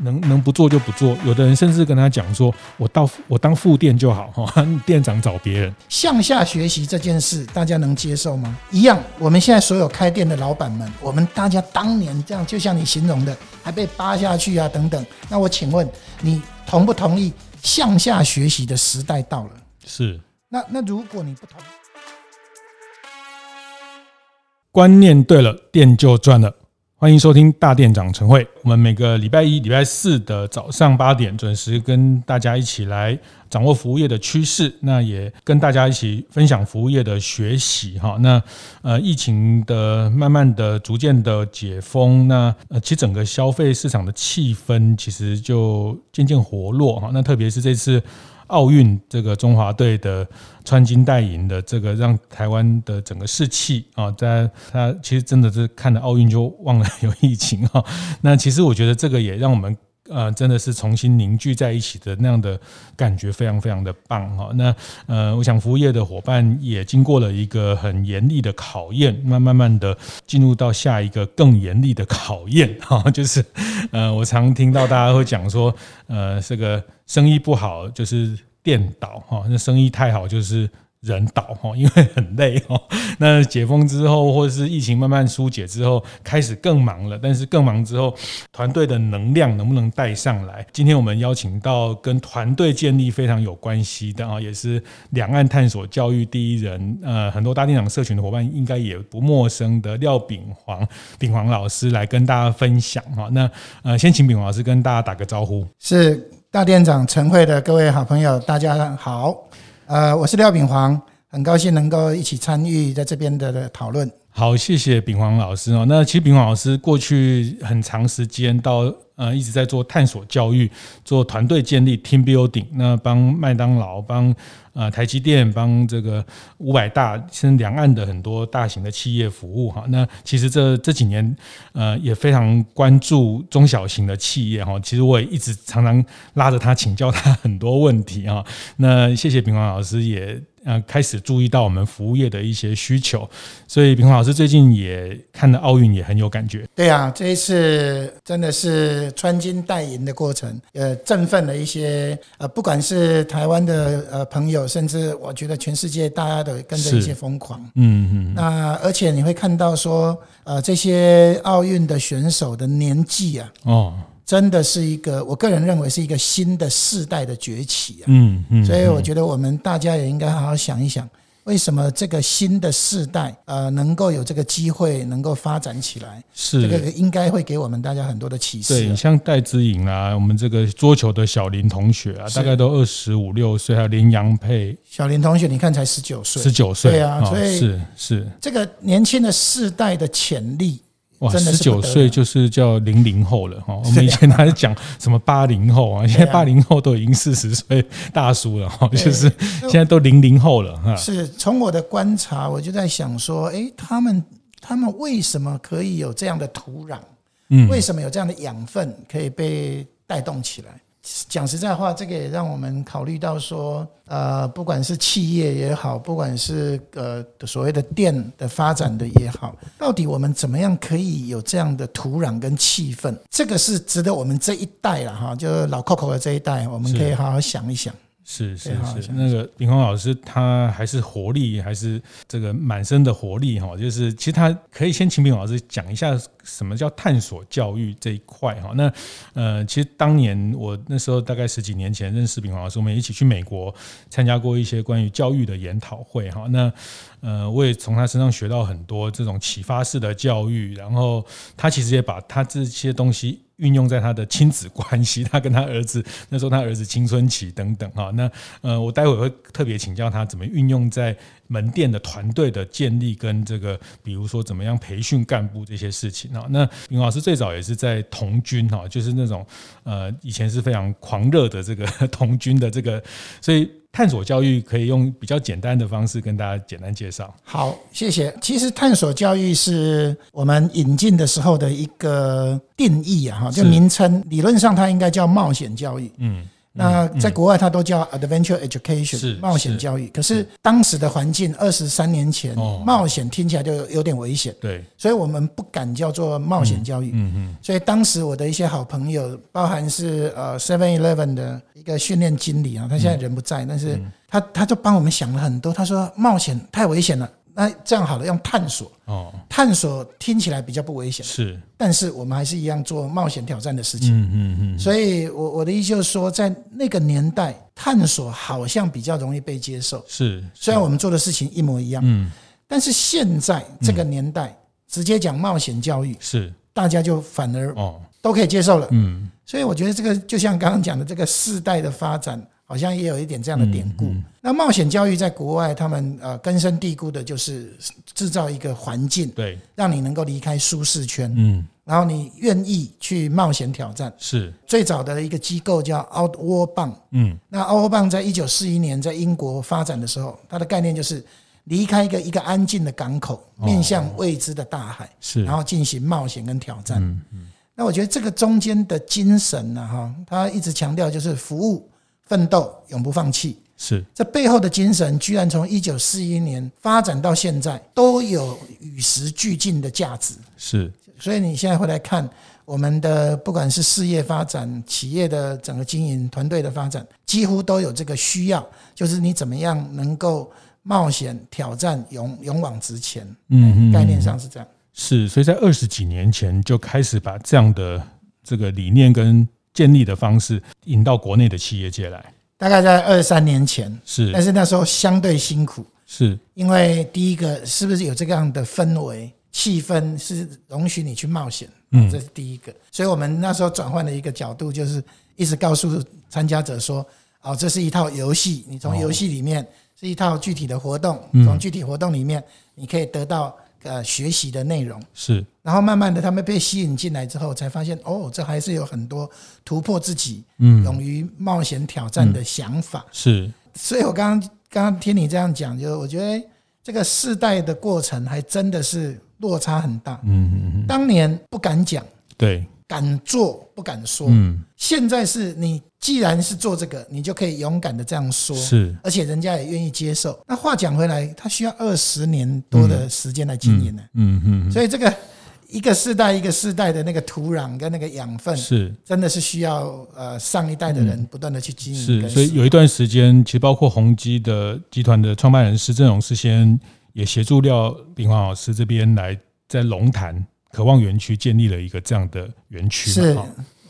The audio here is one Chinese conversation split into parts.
能能不做就不做，有的人甚至跟他讲说：“我到我当副店就好，哈，店长找别人。”向下学习这件事，大家能接受吗？一样，我们现在所有开店的老板们，我们大家当年这样，就像你形容的，还被扒下去啊，等等。那我请问你同不同意向下学习的时代到了？是。那那如果你不同意，观念对了，店就赚了。欢迎收听大店长晨会。我们每个礼拜一、礼拜四的早上八点准时跟大家一起来掌握服务业的趋势，那也跟大家一起分享服务业的学习哈。那呃，疫情的慢慢的、逐渐的解封，那呃，其实整个消费市场的气氛其实就渐渐活络哈。那特别是这次。奥运这个中华队的穿金戴银的这个，让台湾的整个士气啊，在他其实真的是看了奥运就忘了有疫情哈。那其实我觉得这个也让我们呃真的是重新凝聚在一起的那样的感觉，非常非常的棒哈。那呃，我想服务业的伙伴也经过了一个很严厉的考验，慢慢慢的进入到下一个更严厉的考验哈，就是呃，我常听到大家会讲说，呃，这个。生意不好就是店倒哈，那生意太好就是人倒哈，因为很累哈。那解封之后，或者是疫情慢慢疏解之后，开始更忙了。但是更忙之后，团队的能量能不能带上来？今天我们邀请到跟团队建立非常有关系的啊，也是两岸探索教育第一人，呃，很多大电长社群的伙伴应该也不陌生的廖炳煌，炳煌老师来跟大家分享哈。那呃，先请炳煌老师跟大家打个招呼。是。大店长陈慧的各位好朋友，大家好，呃，我是廖炳煌，很高兴能够一起参与在这边的讨论。好，谢谢秉煌老师哦。那其实秉煌老师过去很长时间到呃一直在做探索教育，做团队建立 （team building），那帮麦当劳帮。呃，台积电帮这个五百大，甚至两岸的很多大型的企业服务哈。那其实这这几年，呃，也非常关注中小型的企业哈。其实我也一直常常拉着他请教他很多问题哈。那谢谢秉煌老师也。呃，开始注意到我们服务业的一些需求，所以秉煌老师最近也看了奥运，也很有感觉。对啊，这一次真的是穿金戴银的过程，呃，振奋了一些呃，不管是台湾的呃朋友，甚至我觉得全世界大家都跟着一些疯狂。嗯嗯。那而且你会看到说，呃，这些奥运的选手的年纪啊，哦。真的是一个，我个人认为是一个新的世代的崛起啊！嗯嗯，所以我觉得我们大家也应该好好想一想，为什么这个新的世代呃能够有这个机会能够发展起来？是这个应该会给我们大家很多的启示。对，像戴之颖啊，我们这个桌球的小林同学啊，大概都二十五六岁，还有林洋佩。小林同学，你看才十九岁，十九岁，对啊，所以是是这个年轻的世代的潜力。哇，十九岁就是叫零零后了哈。我们以前还是讲什么八零后啊，现在八零后都已经四十岁大叔了哈，就是现在都零零后了哈。是从我的观察，我就在想说，诶，他们他们为什么可以有这样的土壤？嗯，为什么有这样的养分可以被带动起来？讲实在话，这个也让我们考虑到说，呃，不管是企业也好，不管是呃所谓的店的发展的也好，到底我们怎么样可以有这样的土壤跟气氛？这个是值得我们这一代了哈，就是老 Coco 的这一代，我们可以好好想一想。是是是，那个炳煌老师他还是活力，还是这个满身的活力哈。就是其实他可以先请炳煌老师讲一下什么叫探索教育这一块哈。那呃，其实当年我那时候大概十几年前认识炳煌老师，我们一起去美国参加过一些关于教育的研讨会哈。那呃，我也从他身上学到很多这种启发式的教育，然后他其实也把他这些东西。运用在他的亲子关系，他跟他儿子那时候他儿子青春期等等哈，那呃我待会会特别请教他怎么运用在门店的团队的建立跟这个，比如说怎么样培训干部这些事情哈。那秉老师最早也是在童军哈，就是那种呃以前是非常狂热的这个 童军的这个，所以探索教育可以用比较简单的方式跟大家简单介绍。好，谢谢。其实探索教育是我们引进的时候的一个定义啊，哈，就名称理论上它应该叫冒险教育。嗯。那在国外，它都叫 adventure education，冒险教育。可是当时的环境，二十三年前，冒险听起来就有点危险。对，所以我们不敢叫做冒险教育。嗯嗯。所以当时我的一些好朋友，包含是呃 Seven Eleven 的一个训练经理啊，他现在人不在，但是他他就帮我们想了很多。他说冒险太危险了。那这样好了，用探索哦，探索听起来比较不危险，是，但是我们还是一样做冒险挑战的事情，嗯嗯嗯。所以，我我的意思就是说，在那个年代，探索好像比较容易被接受，是。虽然我们做的事情一模一样，嗯，但是现在这个年代，直接讲冒险教育，是，大家就反而哦都可以接受了，嗯。所以，我觉得这个就像刚刚讲的这个世代的发展。好像也有一点这样的典故。嗯嗯、那冒险教育在国外，他们呃根深蒂固的就是制造一个环境，对，让你能够离开舒适圈，嗯，然后你愿意去冒险挑战。是最早的一个机构叫 Outward Bound，嗯，那 Outward Bound 在一九四一年在英国发展的时候，它的概念就是离开一个一个安静的港口，面向未知的大海，是，然后进行冒险跟挑战。嗯嗯，那我觉得这个中间的精神呢，哈，他一直强调就是服务。奋斗，永不放弃，是这背后的精神，居然从一九四一年发展到现在，都有与时俱进的价值。是，所以你现在回来看我们的，不管是事业发展、企业的整个经营、团队的发展，几乎都有这个需要，就是你怎么样能够冒险、挑战、勇勇往直前。嗯，概念上是这样。是，所以在二十几年前就开始把这样的这个理念跟。建立的方式引到国内的企业界来，大概在二三年前。是，但是那时候相对辛苦，是。因为第一个是不是有这样的氛围气氛是容许你去冒险，嗯，这是第一个，所以我们那时候转换了一个角度，就是一直告诉参加者说，哦，这是一套游戏，你从游戏里面是一套具体的活动，从具体活动里面你可以得到。呃，学习的内容是，然后慢慢的他们被吸引进来之后，才发现哦，这还是有很多突破自己、嗯，勇于冒险挑战的想法。嗯、是，所以我刚刚刚刚听你这样讲，就我觉得这个世代的过程还真的是落差很大。嗯嗯嗯，当年不敢讲，对。敢做不敢说，嗯，现在是你既然是做这个，你就可以勇敢的这样说，是，而且人家也愿意接受。那话讲回来，他需要二十年多的时间来经营呢，嗯嗯，所以这个一个世代一个世代的那个土壤跟那个养分，是真的是需要呃上一代的人不断的去经营。是，所以有一段时间，其实包括宏基的集团的创办人施正荣事先也协助廖炳煌老师这边来在龙潭。渴望园区建立了一个这样的园区，是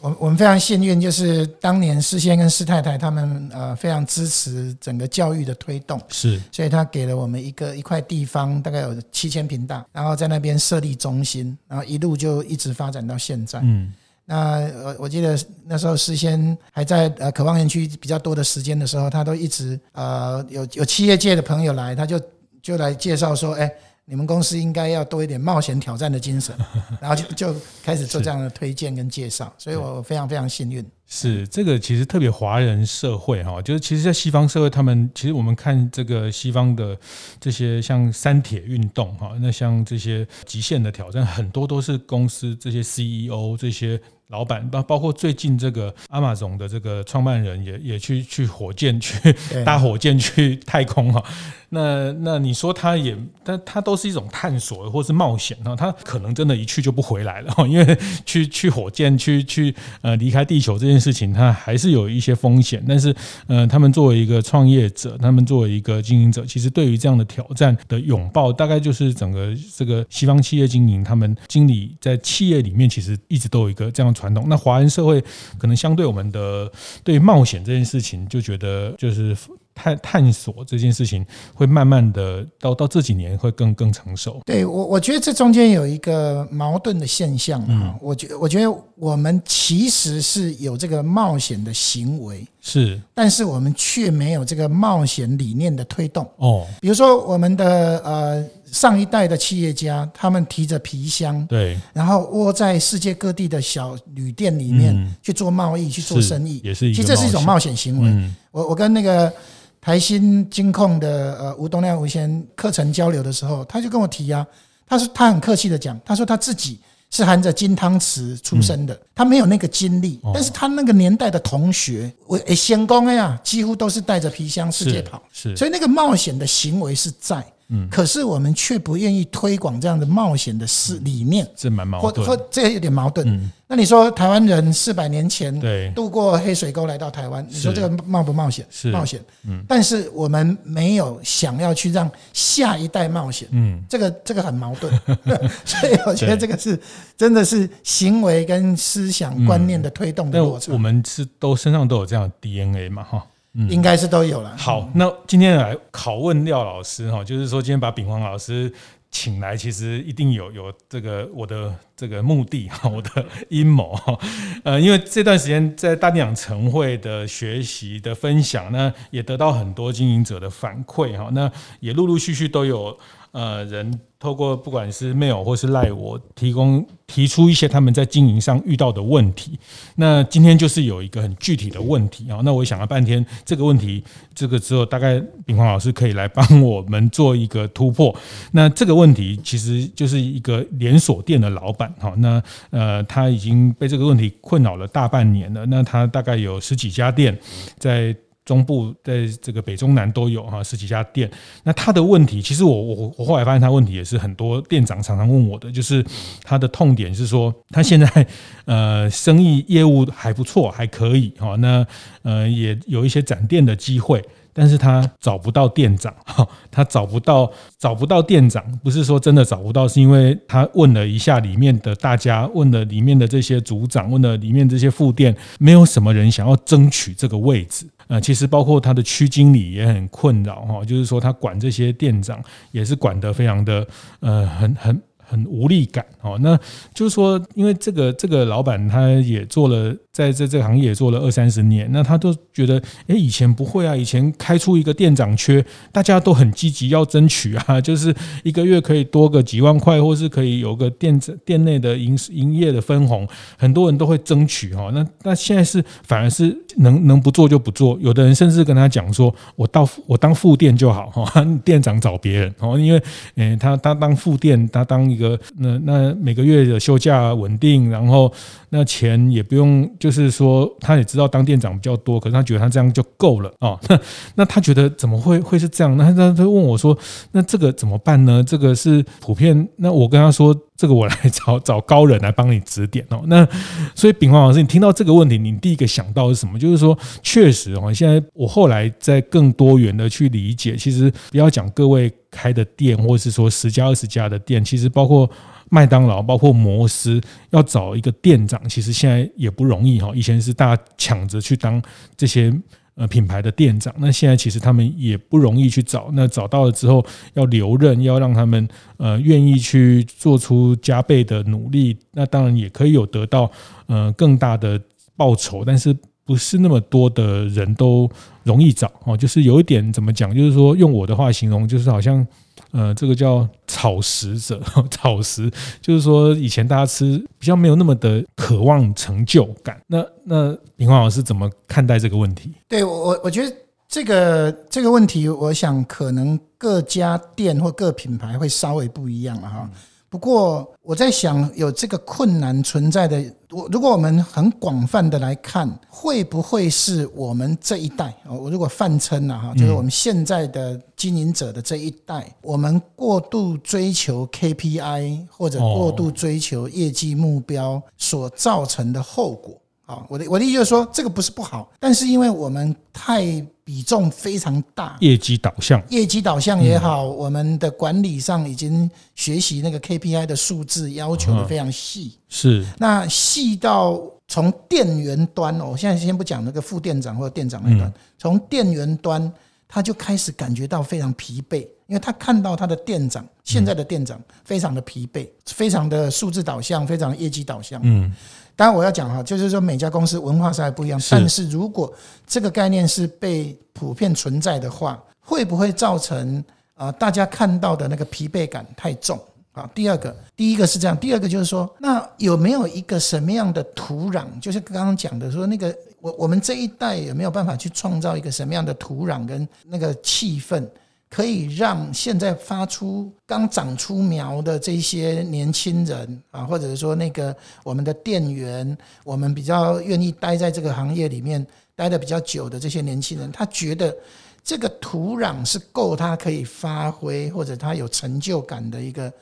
我我们非常幸运，就是当年施先跟施太太他们呃非常支持整个教育的推动，是，所以他给了我们一个一块地方，大概有七千平大，然后在那边设立中心，然后一路就一直发展到现在。嗯，那我我记得那时候施先还在呃渴望园区比较多的时间的时候，他都一直呃有有企业界的朋友来，他就就来介绍说，哎。你们公司应该要多一点冒险挑战的精神，然后就就开始做这样的推荐跟介绍，所以我非常非常幸运。是这个其实特别华人社会哈，就是其实，在西方社会，他们其实我们看这个西方的这些像三铁运动哈，那像这些极限的挑战，很多都是公司这些 CEO 这些。老板包包括最近这个 Amazon 的这个创办人也也去去火箭去搭火箭去太空哈，那那你说他也，但他都是一种探索或是冒险哈，他可能真的一去就不回来了，因为 去去火箭去去呃离开地球这件事情，他还是有一些风险。但是呃，他们作为一个创业者，他们作为一个经营者，其实对于这样的挑战的拥抱，大概就是整个这个西方企业经营，他们经理在企业里面其实一直都有一个这样的。传统，那华人社会可能相对我们的对冒险这件事情就觉得就是探探索这件事情会慢慢的到到这几年会更更成熟。对我我觉得这中间有一个矛盾的现象啊，我觉我觉得我们其实是有这个冒险的行为是，但是我们却没有这个冒险理念的推动哦。比如说我们的呃。上一代的企业家，他们提着皮箱，对，然后窝在世界各地的小旅店里面去做贸易、去做生意，也是，其实这是一种冒险行为。我我跟那个台新金控的呃吴东亮吴先课程交流的时候，他就跟我提啊，他说他很客气的讲，他说他自己是含着金汤匙出生的，他没有那个经历，但是他那个年代的同学，我诶先攻呀，几乎都是带着皮箱世界跑，是，所以那个冒险的行为是在。嗯，可是我们却不愿意推广这样的冒险的事理念，这蛮矛盾，或或这有点矛盾。那你说台湾人四百年前对渡过黑水沟来到台湾，你说这个冒不冒险？是冒险。嗯，但是我们没有想要去让下一代冒险。嗯，这个这个很矛盾。所以我觉得这个是真的是行为跟思想观念的推动的过程。我们是都身上都有这样的 DNA 嘛？哈。嗯、应该是都有了。好，那今天来拷问廖老师哈，就是说今天把炳煌老师请来，其实一定有有这个我的这个目的 哈，我的阴谋哈。呃，因为这段时间在大店长晨会的学习的分享呢，也得到很多经营者的反馈哈，那也陆陆续续都有呃人。透过不管是 mail 或是赖我提供提出一些他们在经营上遇到的问题，那今天就是有一个很具体的问题啊，那我想了半天，这个问题这个之后大概秉煌老师可以来帮我们做一个突破。那这个问题其实就是一个连锁店的老板哈，那呃他已经被这个问题困扰了大半年了，那他大概有十几家店在。中部在这个北中南都有哈十几家店，那他的问题其实我我我后来发现他问题也是很多店长常常问我的，就是他的痛点是说他现在呃生意业务还不错还可以哈，那呃也有一些展店的机会。但是他找不到店长，哈，他找不到找不到店长，不是说真的找不到，是因为他问了一下里面的大家，问了里面的这些组长，问了里面这些副店，没有什么人想要争取这个位置。呃，其实包括他的区经理也很困扰，哈，就是说他管这些店长也是管得非常的，呃，很很。很无力感哦，那就是说，因为这个这个老板他也做了，在这这个行业也做了二三十年，那他都觉得，哎，以前不会啊，以前开出一个店长缺，大家都很积极要争取啊，就是一个月可以多个几万块，或是可以有个店店内的营营业的分红，很多人都会争取哈。那那现在是反而是能能不做就不做，有的人甚至跟他讲说，我到我当副店就好哈，店长找别人哦，因为诶他他当副店，他当。一个那那每个月的休假稳定，然后那钱也不用，就是说他也知道当店长比较多，可是他觉得他这样就够了啊。那 那他觉得怎么会会是这样？那他他问我说：“那这个怎么办呢？”这个是普遍。那我跟他说：“这个我来找 找高人来帮你指点哦。”那所以秉煌老师，你听到这个问题，你第一个想到是什么？就是说，确实哦，现在我后来在更多元的去理解，其实不要讲各位。开的店，或者是说十家二十家的店，其实包括麦当劳、包括摩斯，要找一个店长，其实现在也不容易哈。以前是大家抢着去当这些呃品牌的店长，那现在其实他们也不容易去找。那找到了之后，要留任，要让他们呃愿意去做出加倍的努力，那当然也可以有得到呃更大的报酬，但是。不是那么多的人都容易找哦，就是有一点怎么讲，就是说用我的话形容，就是好像呃，这个叫草食者，草食，就是说以前大家吃比较没有那么的渴望成就感。那那林煌老师怎么看待这个问题？对我，我觉得这个这个问题，我想可能各家店或各品牌会稍微不一样了哈。不过我在想，有这个困难存在的，我如果我们很广泛的来看，会不会是我们这一代？我如果泛称了哈，就是我们现在的经营者的这一代，我们过度追求 KPI 或者过度追求业绩目标所造成的后果。啊，我的我的意思就是说，这个不是不好，但是因为我们太比重非常大，业绩导向，业绩导向也好，我们的管理上已经学习那个 KPI 的数字要求的非常细，是。那细到从店员端哦，我现在先不讲那个副店长或者店长那端，从店员端他就开始感觉到非常疲惫，因为他看到他的店长现在的店长非常的疲惫，非常的数字导向，非常业绩导向，嗯。当然我要讲哈，就是说每家公司文化上还不一样，但是如果这个概念是被普遍存在的话，会不会造成啊大家看到的那个疲惫感太重啊？第二个，第一个是这样，第二个就是说，那有没有一个什么样的土壤？就是刚刚讲的说那个我我们这一代有没有办法去创造一个什么样的土壤跟那个气氛，可以让现在发出刚长出苗的这些年轻人啊，或者是说那个我们的店员，我们比较愿意待在这个行业里面待得比较久的这些年轻人，他觉得这个土壤是够他可以发挥，或者他有成就感的一个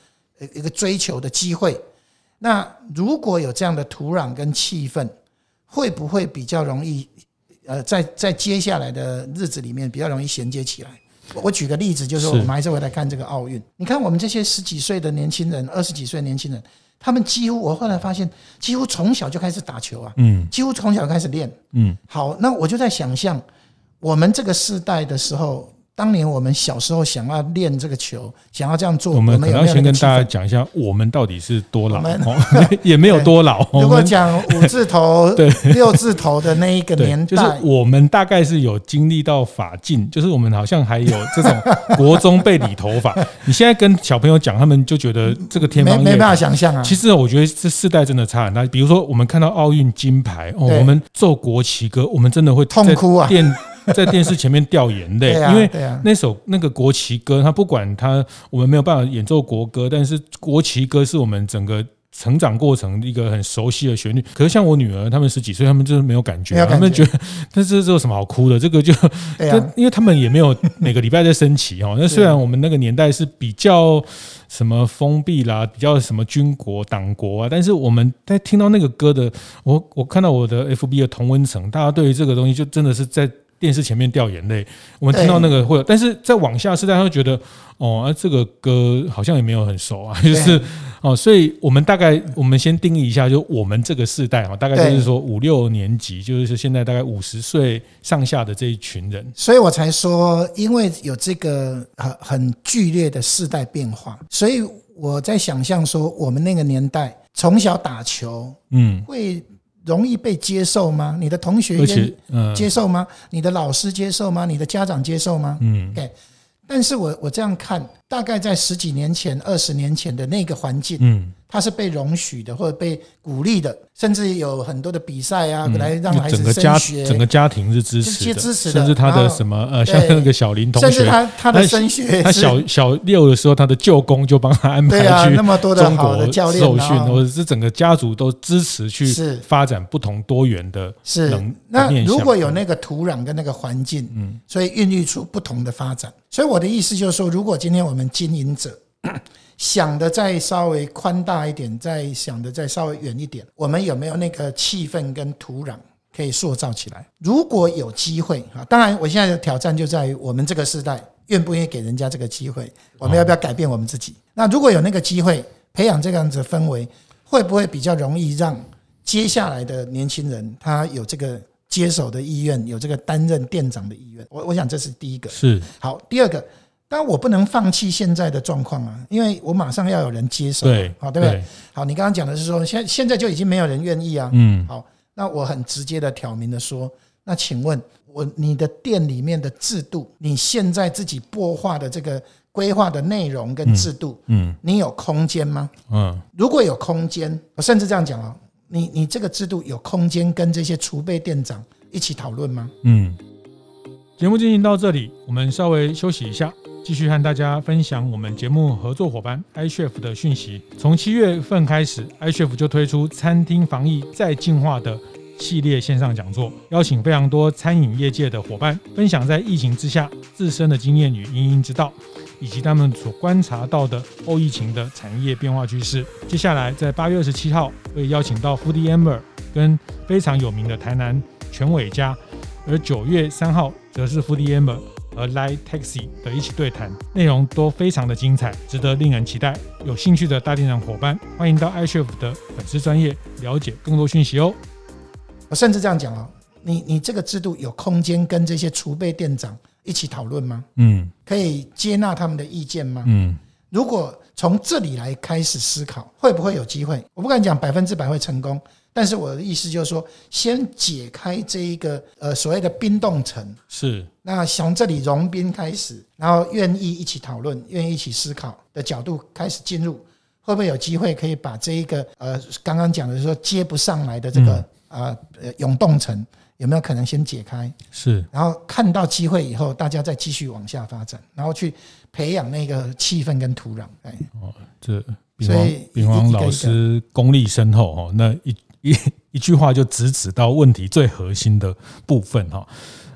一个追求的机会。那如果有这样的土壤跟气氛，会不会比较容易？呃，在在接下来的日子里面，比较容易衔接起来。我举个例子，就是我们还是回来看这个奥运。你看我们这些十几岁的年轻人，二十几岁的年轻人，他们几乎我后来发现，几乎从小就开始打球啊，嗯，几乎从小开始练，嗯。好，那我就在想象，我们这个世代的时候。当年我们小时候想要练这个球，想要这样做，我们可能要先跟大家讲一下，我们到底是多老？也没有多老。如果讲五字头、对六字头的那一个年代，就是我们大概是有经历到法禁，就是我们好像还有这种国中被理头发。你现在跟小朋友讲，他们就觉得这个天方夜谭，没办法想象啊。其实我觉得这世代真的差很大。比如说，我们看到奥运金牌，哦，我们奏国旗歌，我们真的会痛哭啊。在电视前面掉眼泪，因为那首那个国旗歌，他不管他，我们没有办法演奏国歌，但是国旗歌是我们整个成长过程一个很熟悉的旋律。可是像我女儿，他们十几岁，他们就是没有感觉，他们觉得，但是这有什么好哭的？这个就，因为他们也没有每个礼拜在升旗哦。那虽然我们那个年代是比较什么封闭啦，比较什么军国党国啊，但是我们在听到那个歌的，我我看到我的 FB 的同温层，大家对于这个东西就真的是在。电视前面掉眼泪，我们听到那个会有，但是在往下世代，他会觉得哦，啊，这个歌好像也没有很熟啊，就是哦，所以我们大概我们先定义一下，就我们这个世代啊，大概就是说五六年级，就是现在大概五十岁上下的这一群人，所以我才说，因为有这个很很剧烈的世代变化，所以我在想象说，我们那个年代从小打球，嗯，会。容易被接受吗？你的同学接受吗？你的老师接受吗？你的家长接受吗？嗯，对。但是我我这样看，大概在十几年前、二十年前的那个环境，嗯。他是被容许的，或者被鼓励的，甚至有很多的比赛啊，来让孩子升学。整个家庭是支持的，甚至他的什么呃，像那个小林同学，甚至他他的升学，他小小六的时候，他的舅公就帮他安排去中国受训，或者是整个家族都支持去发展不同多元的。是那如果有那个土壤跟那个环境，嗯，所以孕育出不同的发展。所以我的意思就是说，如果今天我们经营者。想的再稍微宽大一点，再想的再稍微远一点，我们有没有那个气氛跟土壤可以塑造起来？如果有机会啊，当然我现在的挑战就在于我们这个时代愿不愿意给人家这个机会，我们要不要改变我们自己？那如果有那个机会培养这样子的氛围，会不会比较容易让接下来的年轻人他有这个接手的意愿，有这个担任店长的意愿？我我想这是第一个。是好，第二个。当然我不能放弃现在的状况啊，因为我马上要有人接手，对，好，对不对？好，你刚刚讲的是说，现现在就已经没有人愿意啊，嗯，好，那我很直接的挑明的说，那请问我你的店里面的制度，你现在自己擘画的这个规划的内容跟制度，嗯，你有空间吗？嗯，如果有空间，我甚至这样讲啊，你你这个制度有空间跟这些储备店长一起讨论吗？嗯，节目进行到这里，我们稍微休息一下。继续和大家分享我们节目合作伙伴 iCHEF 的讯息。从七月份开始，iCHEF 就推出餐厅防疫再进化的系列线上讲座，邀请非常多餐饮业界的伙伴分享在疫情之下自身的经验与因应之道，以及他们所观察到的后疫情的产业变化趋势。接下来在八月二十七号会邀请到 Foodie Amber 跟非常有名的台南全伟家，而九月三号则是 Foodie Amber。和 Light Taxi 的一起对谈，内容都非常的精彩，值得令人期待。有兴趣的大店长伙伴，欢迎到 iCHEF 的粉丝专业了解更多讯息哦。我甚至这样讲哦，你你这个制度有空间跟这些储备店长一起讨论吗？嗯，可以接纳他们的意见吗？嗯，如果从这里来开始思考，会不会有机会？我不敢讲百分之百会成功。但是我的意思就是说，先解开这一个呃所谓的冰冻层，是那从这里融冰开始，然后愿意一起讨论、愿意一起思考的角度开始进入，会不会有机会可以把这一个呃刚刚讲的说接不上来的这个啊呃永冻层有没有可能先解开？是，然后看到机会以后，大家再继续往下发展，然后去培养那个气氛跟土壤。哎，哦，这秉煌秉煌老师功力深厚哦，那一一 一句话就直指到问题最核心的部分哈。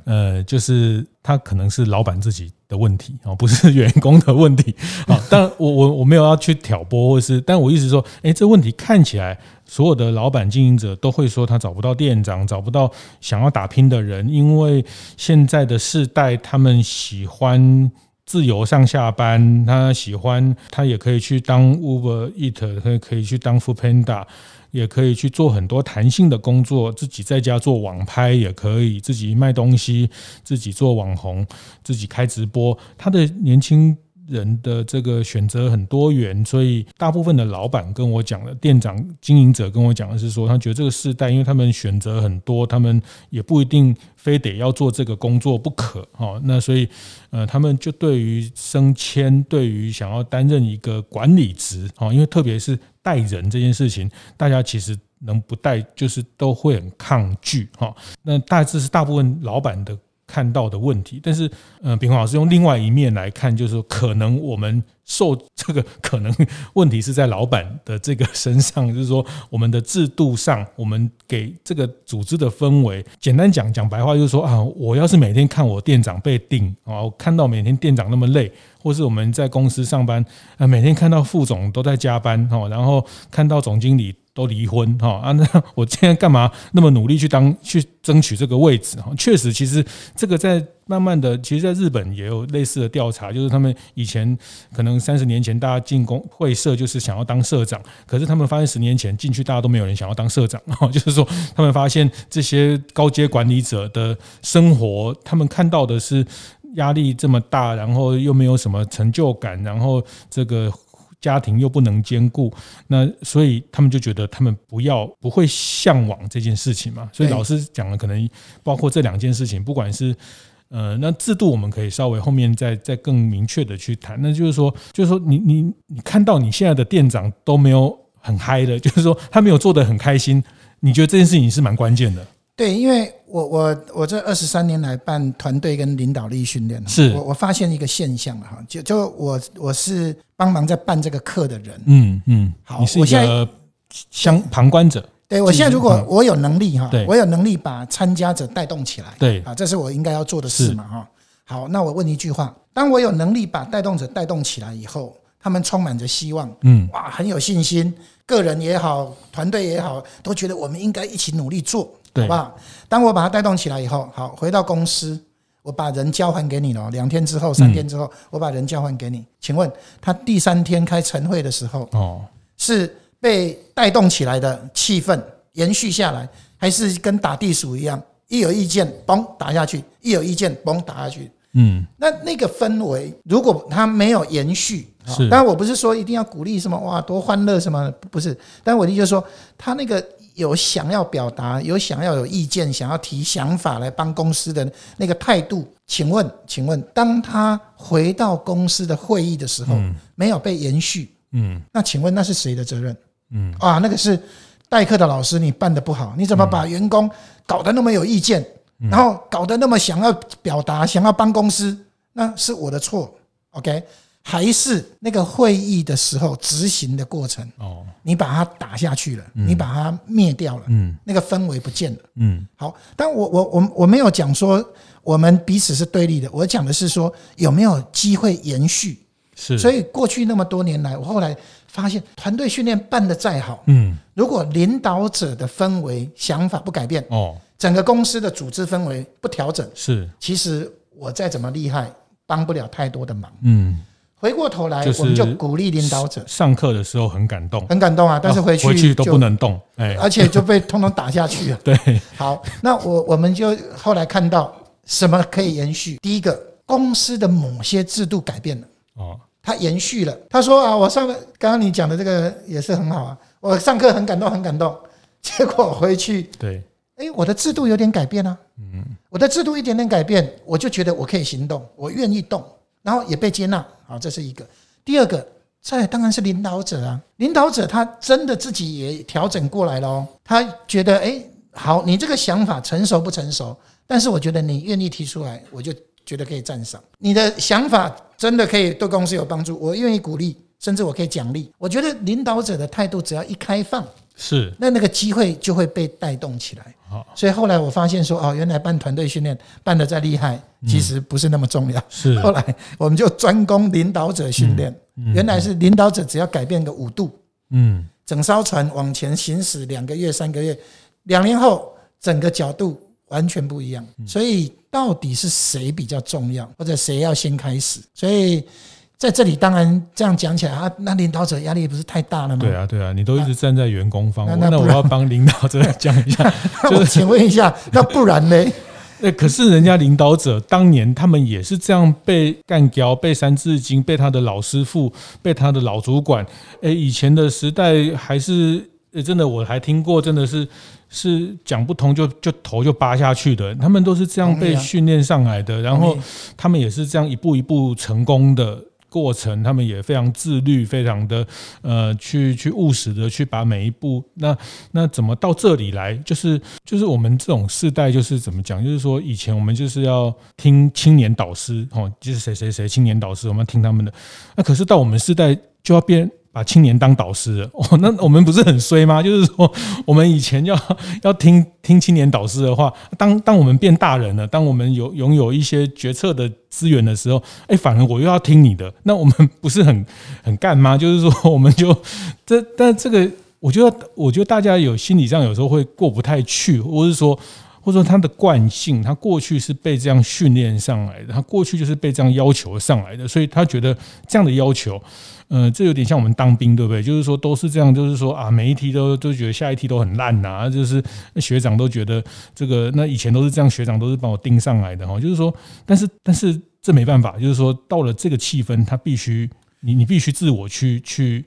呃，就是他可能是老板自己的问题啊，不是员工的问题啊。但我我我没有要去挑拨，或是，但我意思说，哎，这问题看起来所有的老板经营者都会说他找不到店长，找不到想要打拼的人，因为现在的世代他们喜欢自由上下班，他喜欢他也可以去当 Uber Eat，可以可以去当 Foodpanda。也可以去做很多弹性的工作，自己在家做网拍也可以，自己卖东西，自己做网红，自己开直播。他的年轻人的这个选择很多元，所以大部分的老板跟我讲的，店长、经营者跟我讲的是说，他觉得这个时代，因为他们选择很多，他们也不一定非得要做这个工作不可。哦，那所以，呃，他们就对于升迁，对于想要担任一个管理职，哦，因为特别是。带人这件事情，大家其实能不带，就是都会很抗拒哈。那大致是大部分老板的看到的问题，但是，呃，秉煌老师用另外一面来看，就是说，可能我们受这个可能问题是在老板的这个身上，就是说，我们的制度上，我们给这个组织的氛围，简单讲讲白话，就是说啊，我要是每天看我店长被定啊，看到每天店长那么累，或是我们在公司上班啊，每天看到副总都在加班哦，然后看到总经理。都离婚哈啊！那 我现在干嘛那么努力去当去争取这个位置哈？确实，其实这个在慢慢的，其实在日本也有类似的调查，就是他们以前可能三十年前大家进公会社就是想要当社长，可是他们发现十年前进去大家都没有人想要当社长 哈，就是说他们发现这些高阶管理者的生活，他们看到的是压力这么大，然后又没有什么成就感，然后这个。家庭又不能兼顾，那所以他们就觉得他们不要不会向往这件事情嘛。所以老师讲了可能包括这两件事情，不管是呃那制度，我们可以稍微后面再再更明确的去谈。那就是说，就是说你你你看到你现在的店长都没有很嗨的，就是说他没有做得很开心，你觉得这件事情是蛮关键的。对，因为我我我这二十三年来办团队跟领导力训练，是。我我发现一个现象哈，就就我我是帮忙在办这个课的人，嗯嗯，好，你是一个相旁观者，对，我现在如果我有能力哈，我有能力把参加者带动起来，对。啊，这是我应该要做的事嘛哈。好，那我问一句话，当我有能力把带动者带动起来以后，他们充满着希望，嗯，哇，很有信心，个人也好，团队也好，都觉得我们应该一起努力做。好不好？当我把它带动起来以后，好，回到公司，我把人交还给你了。两天之后、三天之后，我把人交还给你。请问他第三天开晨会的时候，哦，是被带动起来的气氛延续下来，还是跟打地鼠一样，一有意见嘣打下去，一有意见嘣打下去？嗯，那那个氛围，如果它没有延续，是，当然我不是说一定要鼓励什么哇多欢乐什么，不是，但我的意思就是说，他那个。有想要表达，有想要有意见，想要提想法来帮公司的那个态度，请问，请问，当他回到公司的会议的时候，没有被延续，嗯，那请问那是谁的责任？嗯，啊，那个是代课的老师，你办的不好，你怎么把员工搞得那么有意见，然后搞得那么想要表达，想要帮公司，那是我的错，OK。还是那个会议的时候执行的过程哦，你把它打下去了，你把它灭掉了，嗯，那个氛围不见了，嗯，好，但我我我我没有讲说我们彼此是对立的，我讲的是说有没有机会延续，是，所以过去那么多年来，我后来发现团队训练办得再好，嗯，如果领导者的氛围想法不改变，哦，整个公司的组织氛围不调整，是，其实我再怎么厉害，帮不了太多的忙，嗯。回过头来，我们就鼓励领导者。上课的时候很感动，很感动啊！但是回去回去都不能动，哎，而且就被通通打下去了。对，好，那我我们就后来看到什么可以延续？第一个，公司的某些制度改变了，哦，他延续了。他说啊，我上刚刚你讲的这个也是很好啊，我上课很感动，很感动。结果回去，对，哎，我的制度有点改变啊，嗯，我的制度一点点改变，我就觉得我可以行动，我愿意动。然后也被接纳，好，这是一个。第二个，再当然是领导者啊，领导者他真的自己也调整过来了哦，他觉得哎，好，你这个想法成熟不成熟？但是我觉得你愿意提出来，我就觉得可以赞赏。你的想法真的可以对公司有帮助，我愿意鼓励，甚至我可以奖励。我觉得领导者的态度只要一开放，是那那个机会就会被带动起来。所以后来我发现说，哦，原来办团队训练办得再厉害，其实不是那么重要。是后来我们就专攻领导者训练，原来是领导者只要改变个五度，嗯。整艘船往前行驶两个月、三个月，两年后整个角度完全不一样。所以到底是谁比较重要，或者谁要先开始？所以在这里，当然这样讲起来啊，那领导者压力不是太大了吗？对啊，对啊，你都一直站在员工方，那我要帮领导者讲一下。就是请问一下，那不然呢？那可是人家领导者当年他们也是这样被干掉，被三字经，被他的老师傅，被他的老主管。诶，以前的时代还是真的，我还听过，真的是是讲不通就就头就扒下去的。他们都是这样被训练上来的，然后他们也是这样一步一步成功的。过程，他们也非常自律，非常的呃，去去务实的去把每一步，那那怎么到这里来？就是就是我们这种世代，就是怎么讲？就是说以前我们就是要听青年导师哦，就是谁谁谁青年导师，我们要听他们的。那可是到我们世代就要变。把青年当导师 哦，那我们不是很衰吗？就是说，我们以前要 要听听青年导师的话，当当我们变大人了，当我们有拥有一些决策的资源的时候，哎，反而我又要听你的，那我们不是很很干吗？就是说，我们就这，但这个，我觉得，我觉得大家有心理上有时候会过不太去，或是说，或者说他的惯性，他过去是被这样训练上来的，他过去就是被这样要求上来的，所以他觉得这样的要求。呃，这有点像我们当兵，对不对？就是说都是这样，就是说啊，每一题都都觉得下一题都很烂呐、就是学长都觉得这个那以前都是这样，学长都是把我盯上来的哈。就是说，但是但是这没办法，就是说到了这个气氛，他必须你你必须自我去去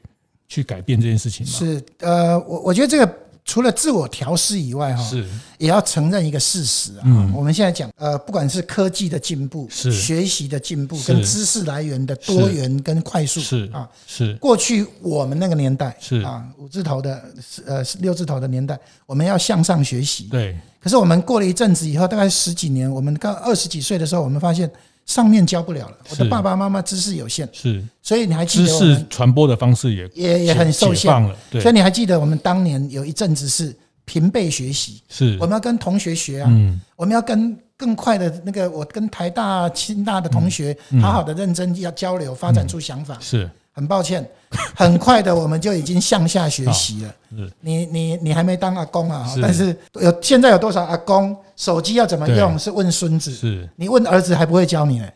去改变这件事情嘛。是呃，我我觉得这个。除了自我调试以外，哈，是也要承认一个事实啊。我们现在讲，呃，不管是科技的进步，是学习的进步，跟知识来源的多元跟快速，是啊，是过去我们那个年代，是啊，五字头的，呃，六字头的年代，我们要向上学习，对。可是我们过了一阵子以后，大概十几年，我们刚二十几岁的时候，我们发现。上面教不了了，我的爸爸妈妈知识有限，是，所以你还记得知识传播的方式也也也很受限。了，对，所以你还记得我们当年有一阵子是平辈学习，是，我们要跟同学学啊，嗯，我们要跟更快的那个，我跟台大、清大的同学好好的认真要交流，发展出想法，是。很抱歉，很快的我们就已经向下学习了。你你你还没当阿公啊？但是有现在有多少阿公手机要怎么用是问孙子？是你问儿子还不会教你呢？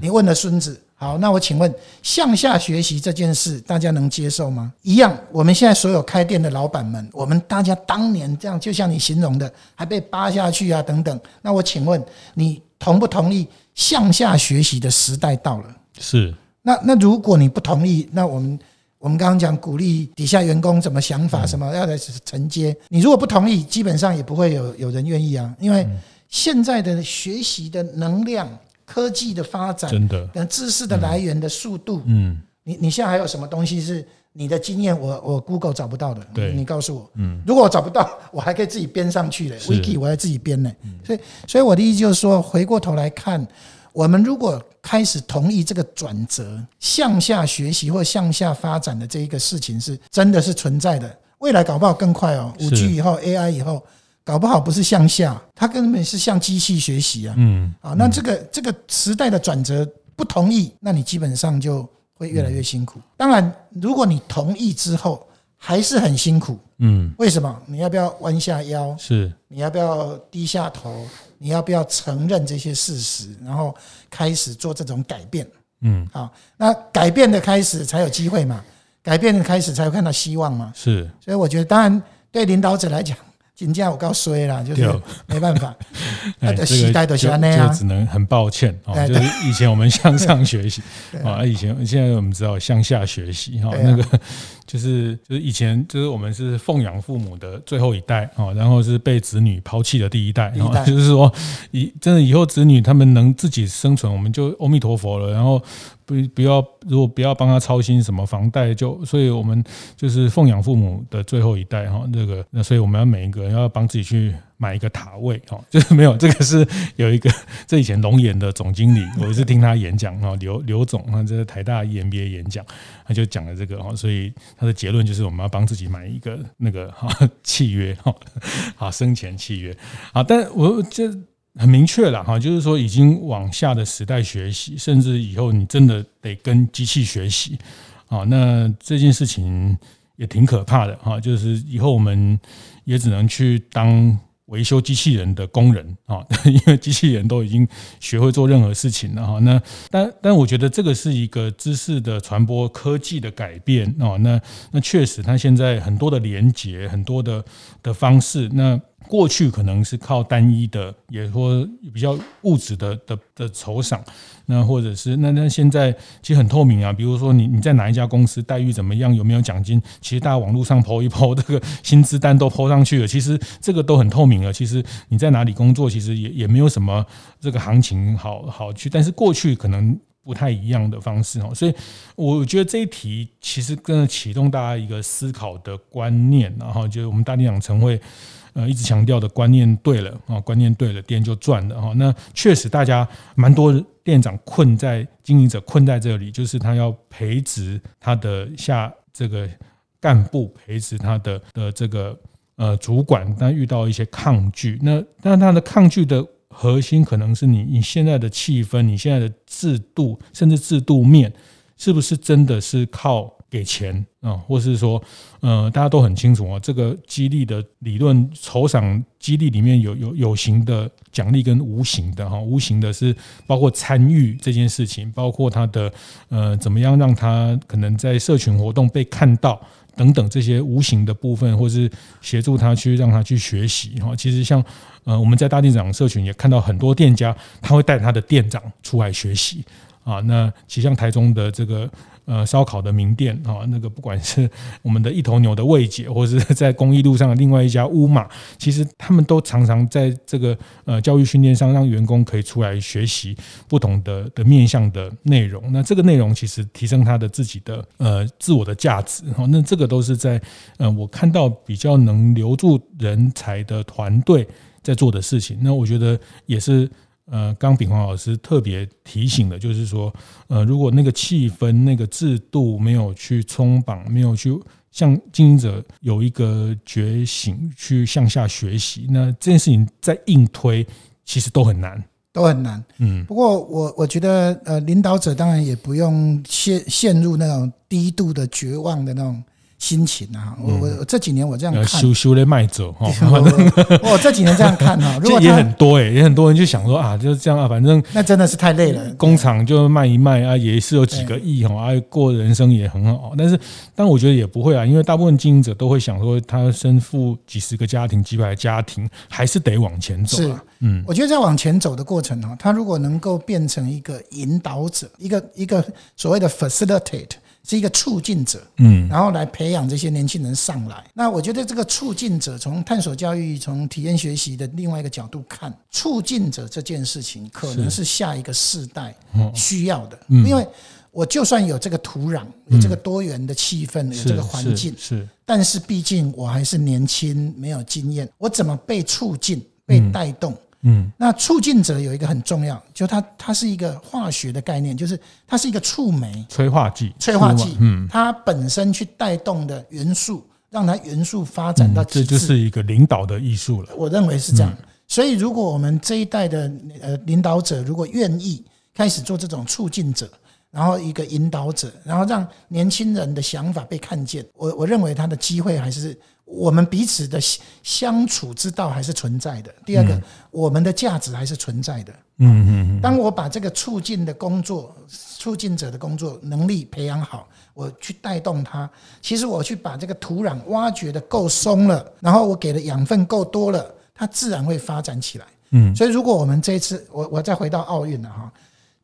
你问了孙子。好，那我请问向下学习这件事大家能接受吗？一样，我们现在所有开店的老板们，我们大家当年这样，就像你形容的，还被扒下去啊等等。那我请问你同不同意向下学习的时代到了？是。那那如果你不同意，那我们我们刚刚讲鼓励底下员工怎么想法什么要来承接。你如果不同意，基本上也不会有有人愿意啊，因为现在的学习的能量、科技的发展、真的跟知识的来源的速度，嗯，你你现在还有什么东西是你的经验我我 Google 找不到的？对，你告诉我，嗯，如果我找不到，我还可以自己编上去的，Wiki 我还自己编呢。所以所以我的意思就是说，回过头来看。我们如果开始同意这个转折，向下学习或向下发展的这一个事情是真的是存在的，未来搞不好更快哦。五 G 以后，AI 以后，搞不好不是向下，它根本是向机器学习啊。嗯，啊，那这个这个时代的转折不同意，那你基本上就会越来越辛苦。当然，如果你同意之后还是很辛苦，嗯，为什么？你要不要弯下腰？是，你要不要低下头？你要不要承认这些事实，然后开始做这种改变？嗯，好，那改变的开始才有机会嘛，改变的开始才会看到希望嘛。是，所以我觉得，当然对领导者来讲。请假我告衰啦，就是没办法。哎，这个就就只能很抱歉哦。就是以前我们向上学习 啊，以前现在我们知道向下学习哈。那个 就是就是以前就是我们是奉养父母的最后一代啊，然后是被子女抛弃的第一代。就是说，以真的以后子女他们能自己生存，我们就阿弥陀佛了。然后不不要，如果不要帮他操心什么房贷，就所以我们就是奉养父母的最后一代哈，这个那所以我们要每一个人要帮自己去买一个塔位哈，就是没有这个是有一个 这以前龙岩的总经理，我是听他演讲哈，刘刘总啊，这是台大 EMBA 演讲，他就讲了这个哈，所以他的结论就是我们要帮自己买一个那个哈契约哈，好生前契约啊，但我这。很明确了哈，就是说已经往下的时代学习，甚至以后你真的得跟机器学习啊。那这件事情也挺可怕的哈，就是以后我们也只能去当维修机器人的工人啊，因为机器人都已经学会做任何事情了哈。那但但我觉得这个是一个知识的传播、科技的改变啊。那那确实，它现在很多的连接，很多的的方式那。过去可能是靠单一的，也说比较物质的的的酬赏，那或者是那那现在其实很透明啊，比如说你你在哪一家公司待遇怎么样，有没有奖金，其实大家网络上抛一抛这个薪资单都抛上去了，其实这个都很透明了。其实你在哪里工作，其实也也没有什么这个行情好好去，但是过去可能不太一样的方式哦，所以我觉得这一题其实更启动大家一个思考的观念，然后就是我们大店长晨会。呃，一直强调的观念对了啊，观念对了，店就赚了哈。那确实，大家蛮多店长困在经营者困在这里，就是他要培植他的下这个干部，培植他的的这个呃主管，但遇到一些抗拒。那但他的抗拒的核心，可能是你你现在的气氛，你现在的制度，甚至制度面，是不是真的是靠？给钱啊，或是说，呃，大家都很清楚啊，这个激励的理论，酬赏激励里面有有有形的奖励跟无形的哈，无形的是包括参与这件事情，包括他的呃怎么样让他可能在社群活动被看到等等这些无形的部分，或是协助他去让他去学习哈。其实像呃我们在大店长社群也看到很多店家，他会带他的店长出来学习啊。那其实像台中的这个。呃，烧烤的名店啊，那个不管是 我们的一头牛的味姐，或者是在公益路上的另外一家乌马，其实他们都常常在这个呃教育训练上，让员工可以出来学习不同的的面向的内容。那这个内容其实提升他的自己的呃自我的价值。那这个都是在呃我看到比较能留住人才的团队在做的事情。那我觉得也是。呃，刚炳煌老师特别提醒的，就是说，呃，如果那个气氛、那个制度没有去冲榜，没有去向经营者有一个觉醒，去向下学习，那这件事情再硬推，其实都很难，都很难。嗯，不过我我觉得，呃，领导者当然也不用陷陷入那种低度的绝望的那种。心情啊，我我这几年我这样看，修修的卖走 哈，我这几年这样看哈，如果也很多哎，也很多人就想说啊，就是这样啊，反正那真的是太累了。工厂就卖一卖啊，也是有几个亿哈，啊，过人生也很好。但是，但我觉得也不会啊，因为大部分经营者都会想说，他身负几十个家庭、几百个家庭，还是得往前走。是，嗯，我觉得在往前走的过程哈，他如果能够变成一个引导者，一个一个所谓的 facilitate。是一个促进者，嗯，然后来培养这些年轻人上来。那我觉得这个促进者，从探索教育、从体验学习的另外一个角度看，促进者这件事情可能是下一个世代需要的。因为我就算有这个土壤，有这个多元的气氛，有这个环境，是，但是毕竟我还是年轻，没有经验，我怎么被促进、被带动？嗯，那促进者有一个很重要，就它它是一个化学的概念，就是它是一个触媒、催化剂、催化剂。嗯，它本身去带动的元素，让它元素发展到极致，这就是一个领导的艺术了。我认为是这样。所以，如果我们这一代的呃领导者如果愿意开始做这种促进者，然后一个引导者，然后让年轻人的想法被看见，我我认为他的机会还是。我们彼此的相处之道还是存在的。第二个，我们的价值还是存在的。嗯嗯嗯。当我把这个促进的工作、促进者的工作能力培养好，我去带动他。其实我去把这个土壤挖掘的够松了，然后我给的养分够多了，它自然会发展起来。嗯。所以，如果我们这一次，我我再回到奥运了哈，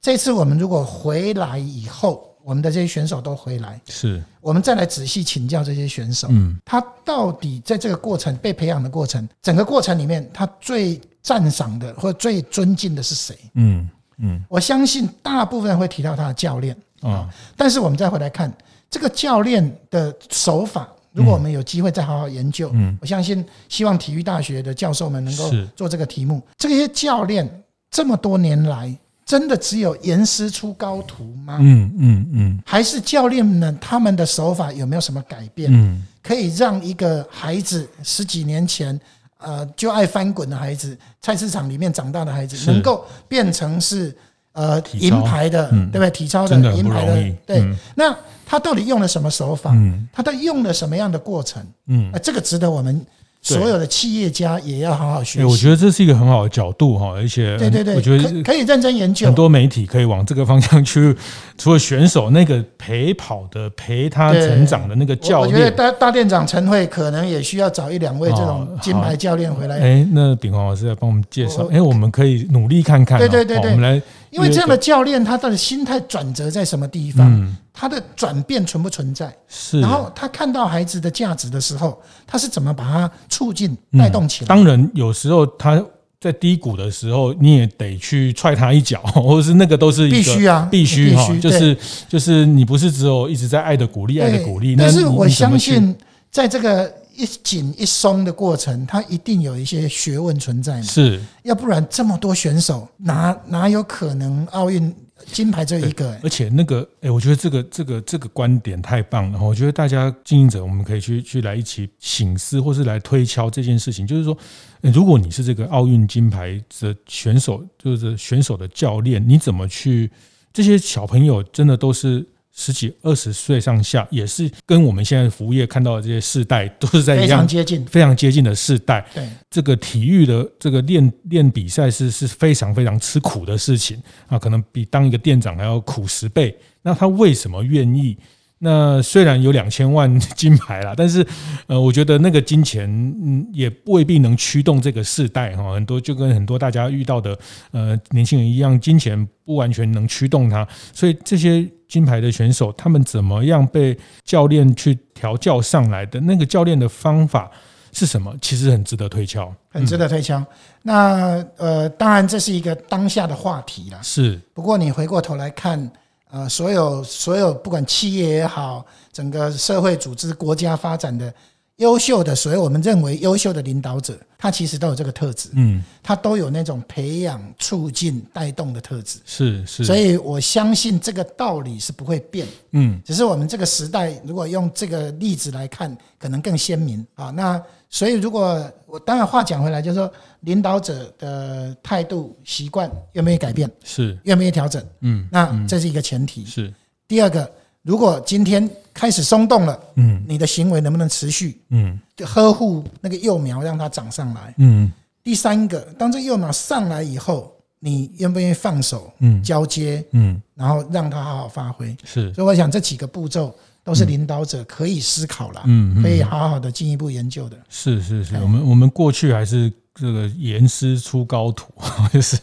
这次我们如果回来以后。我们的这些选手都回来，是我们再来仔细请教这些选手，嗯，他到底在这个过程被培养的过程，整个过程里面，他最赞赏的或最尊敬的是谁？嗯嗯，我相信大部分会提到他的教练，啊。但是我们再回来看这个教练的手法，如果我们有机会再好好研究，嗯，我相信希望体育大学的教授们能够做这个题目。这些教练这么多年来，真的只有严师出高徒吗？嗯嗯嗯，还是教练们他们的手法有没有什么改变？嗯，可以让一个孩子十几年前。呃，就爱翻滚的孩子，菜市场里面长大的孩子，能够变成是呃银牌的，对不对？体操的银牌的，对。那他到底用了什么手法？他到底用了什么样的过程？嗯，这个值得我们。所有的企业家也要好好学习。我觉得这是一个很好的角度哈，而且对对对，我觉得可以认真研究。很多媒体可以往这个方向去，除了选手那个陪跑的、陪他成长的那个教练，我觉得大大店长陈慧可能也需要找一两位这种金牌教练回来。哎，那炳煌老师来帮我们介绍。哎，我们可以努力看看。对对对对，我们来。因为这样的教练，他的心态转折在什么地方？他的转变存不存在？是。然后他看到孩子的价值的时候，他是怎么把它促进、带动起来？当然，有时候他在低谷的时候，你也得去踹他一脚，或者是那个都是必须啊，必须哈，就是就是你不是只有一直在爱的鼓励、爱的鼓励。但是我相信，在这个。一紧一松的过程，它一定有一些学问存在嘛？是，要不然这么多选手，哪哪有可能奥运金牌这一个、欸？而且那个，哎、欸，我觉得这个这个这个观点太棒了。我觉得大家经营者，我们可以去去来一起醒思，或是来推敲这件事情。就是说，如果你是这个奥运金牌的选手，就是选手的教练，你怎么去？这些小朋友真的都是。十几二十岁上下，也是跟我们现在服务业看到的这些世代，都是在一样非常接近、非常接近的世代。对，这个体育的这个练练比赛是是非常非常吃苦的事情啊，可能比当一个店长还要苦十倍。那他为什么愿意？那虽然有两千万金牌啦，但是呃，我觉得那个金钱嗯也未必能驱动这个世代哈。很多就跟很多大家遇到的呃年轻人一样，金钱不完全能驱动他。所以这些金牌的选手，他们怎么样被教练去调教上来的？那个教练的方法是什么？其实很值得推敲，很值得推敲。那呃，当然这是一个当下的话题了。是，不过你回过头来看。呃，所有所有不管企业也好，整个社会组织、国家发展的优秀的，所以我们认为优秀的领导者，他其实都有这个特质，嗯，他都有那种培养、促进、带动的特质，是是，所以我相信这个道理是不会变，嗯，只是我们这个时代如果用这个例子来看，可能更鲜明啊。那所以如果我当然话讲回来，就是说。领导者的态度、习惯愿不愿意改变？是愿不愿意调整？嗯，那这是一个前提。是第二个，如果今天开始松动了，嗯，你的行为能不能持续？嗯，就呵护那个幼苗，让它长上来。嗯，第三个，当这幼苗上来以后，你愿不愿意放手？嗯，交接？嗯，然后让他好好发挥。是，所以我想这几个步骤都是领导者可以思考了，嗯，可以好好的进一步研究的。是是是，我们我们过去还是。这个严师出高徒，就是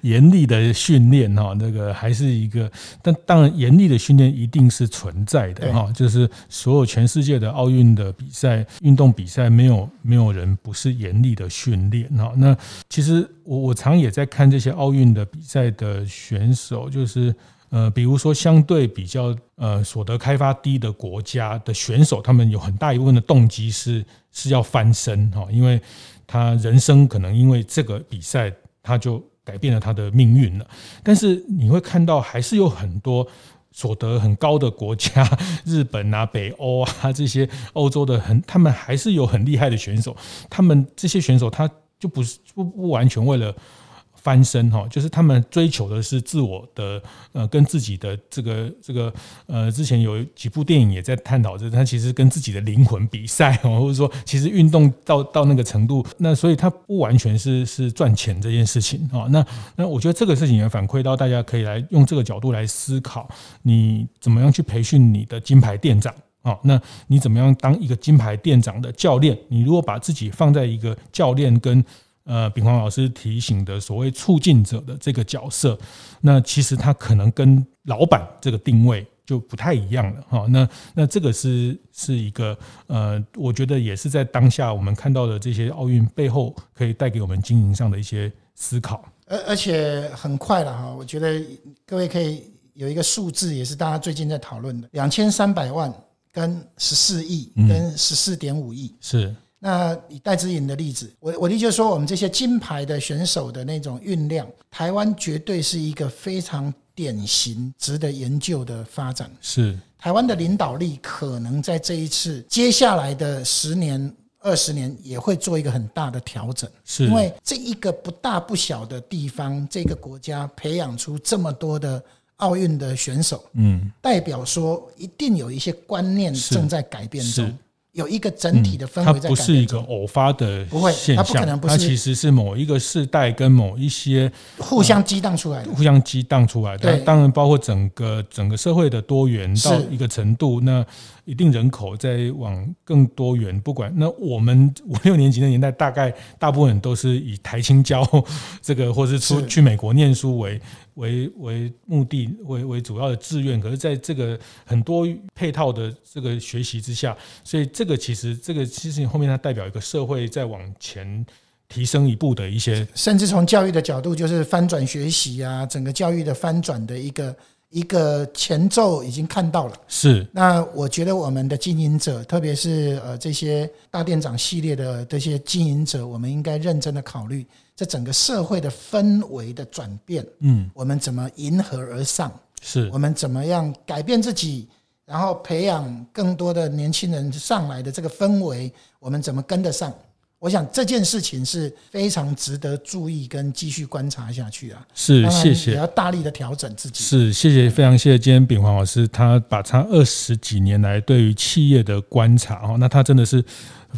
严厉的训练哈，那个还是一个，但当然严厉的训练一定是存在的哈，就是所有全世界的奥运的比赛、运动比赛，没有没有人不是严厉的训练哈。那其实我我常也在看这些奥运的比赛的选手，就是呃，比如说相对比较呃所得开发低的国家的选手，他们有很大一部分的动机是是要翻身哈，因为。他人生可能因为这个比赛，他就改变了他的命运了。但是你会看到，还是有很多所得很高的国家，日本啊、北欧啊这些欧洲的很，他们还是有很厉害的选手。他们这些选手，他就不是不不完全为了。翻身哈，就是他们追求的是自我的呃，跟自己的这个这个呃，之前有几部电影也在探讨这，他其实跟自己的灵魂比赛哦，或者说其实运动到到那个程度，那所以他不完全是是赚钱这件事情啊。那那我觉得这个事情也反馈到大家可以来用这个角度来思考，你怎么样去培训你的金牌店长啊？那你怎么样当一个金牌店长的教练？你如果把自己放在一个教练跟呃，炳煌老师提醒的所谓促进者的这个角色，那其实他可能跟老板这个定位就不太一样了哈。那那这个是是一个呃，我觉得也是在当下我们看到的这些奥运背后，可以带给我们经营上的一些思考。而而且很快了哈，我觉得各位可以有一个数字，也是大家最近在讨论的，两千三百万跟十四亿跟十四点五亿。是。那以戴资颖的例子，我我的确说，我们这些金牌的选手的那种运量，台湾绝对是一个非常典型、值得研究的发展。是。台湾的领导力可能在这一次接下来的十年、二十年也会做一个很大的调整，是因为这一个不大不小的地方，这个国家培养出这么多的奥运的选手，嗯，代表说一定有一些观念正在改变中。有一个整体的氛围在它不是一个偶发的现象，它不可能不是，它其实是某一个世代跟某一些互相激荡出来的，互相激荡出来的。对，当然包括整个整个社会的多元到一个程度，那。一定人口在往更多元，不管那我们 五六年级的年代，大概大部分人都是以台青教这个，或是出去美国念书为为为目的为为主要的志愿。可是，在这个很多配套的这个学习之下，所以这个其实这个其实后面它代表一个社会在往前提升一步的一些，甚至从教育的角度，就是翻转学习啊，整个教育的翻转的一个。一个前奏已经看到了，是。那我觉得我们的经营者，特别是呃这些大店长系列的这些经营者，我们应该认真的考虑这整个社会的氛围的转变。嗯，我们怎么迎合而上？是我们怎么样改变自己，然后培养更多的年轻人上来的这个氛围，我们怎么跟得上？我想这件事情是非常值得注意跟继续观察下去啊！是，谢谢。也要大力的调整自己。是，谢谢，非常谢谢今天秉煌老师，他把他二十几年来对于企业的观察哦，那他真的是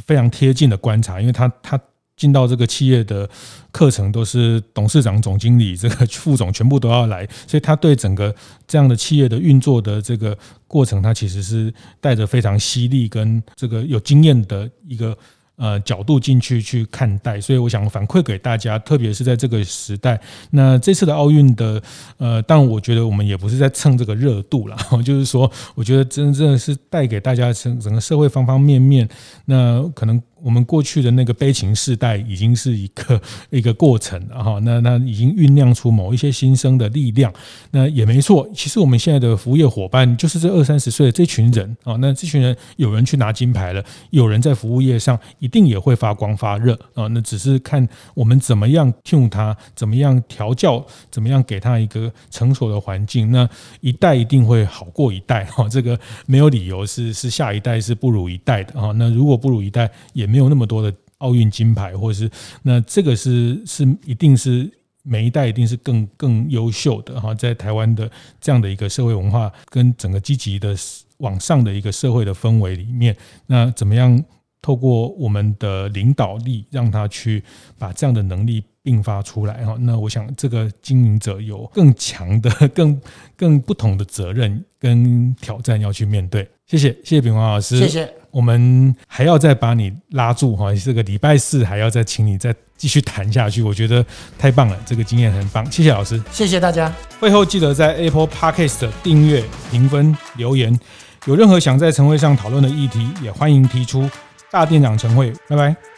非常贴近的观察，因为他他进到这个企业的课程都是董事长、总经理、这个副总全部都要来，所以他对整个这样的企业的运作的这个过程，他其实是带着非常犀利跟这个有经验的一个。呃，角度进去去看待，所以我想反馈给大家，特别是在这个时代。那这次的奥运的，呃，但我觉得我们也不是在蹭这个热度啦，就是说，我觉得真正是带给大家整整个社会方方面面，那可能。我们过去的那个悲情世代已经是一个一个过程了哈，那那已经酝酿出某一些新生的力量，那也没错。其实我们现在的服务业伙伴就是这二三十岁的这群人啊，那这群人有人去拿金牌了，有人在服务业上一定也会发光发热啊。那只是看我们怎么样 tune 他，怎么样调教，怎么样给他一个成熟的环境。那一代一定会好过一代哈，这个没有理由是是下一代是不如一代的哈。那如果不如一代也。没有那么多的奥运金牌，或者是那这个是是一定是每一代一定是更更优秀的哈，在台湾的这样的一个社会文化跟整个积极的往上的一个社会的氛围里面，那怎么样透过我们的领导力，让他去把这样的能力迸发出来哈？那我想这个经营者有更强的、更更不同的责任跟挑战要去面对。谢谢，谢谢炳煌老师，谢谢。我们还要再把你拉住哈，这个礼拜四还要再请你再继续谈下去，我觉得太棒了，这个经验很棒，谢谢老师，谢谢大家。会后记得在 Apple Podcast 订阅、评分、留言，有任何想在晨会上讨论的议题，也欢迎提出。大店长晨会，拜拜。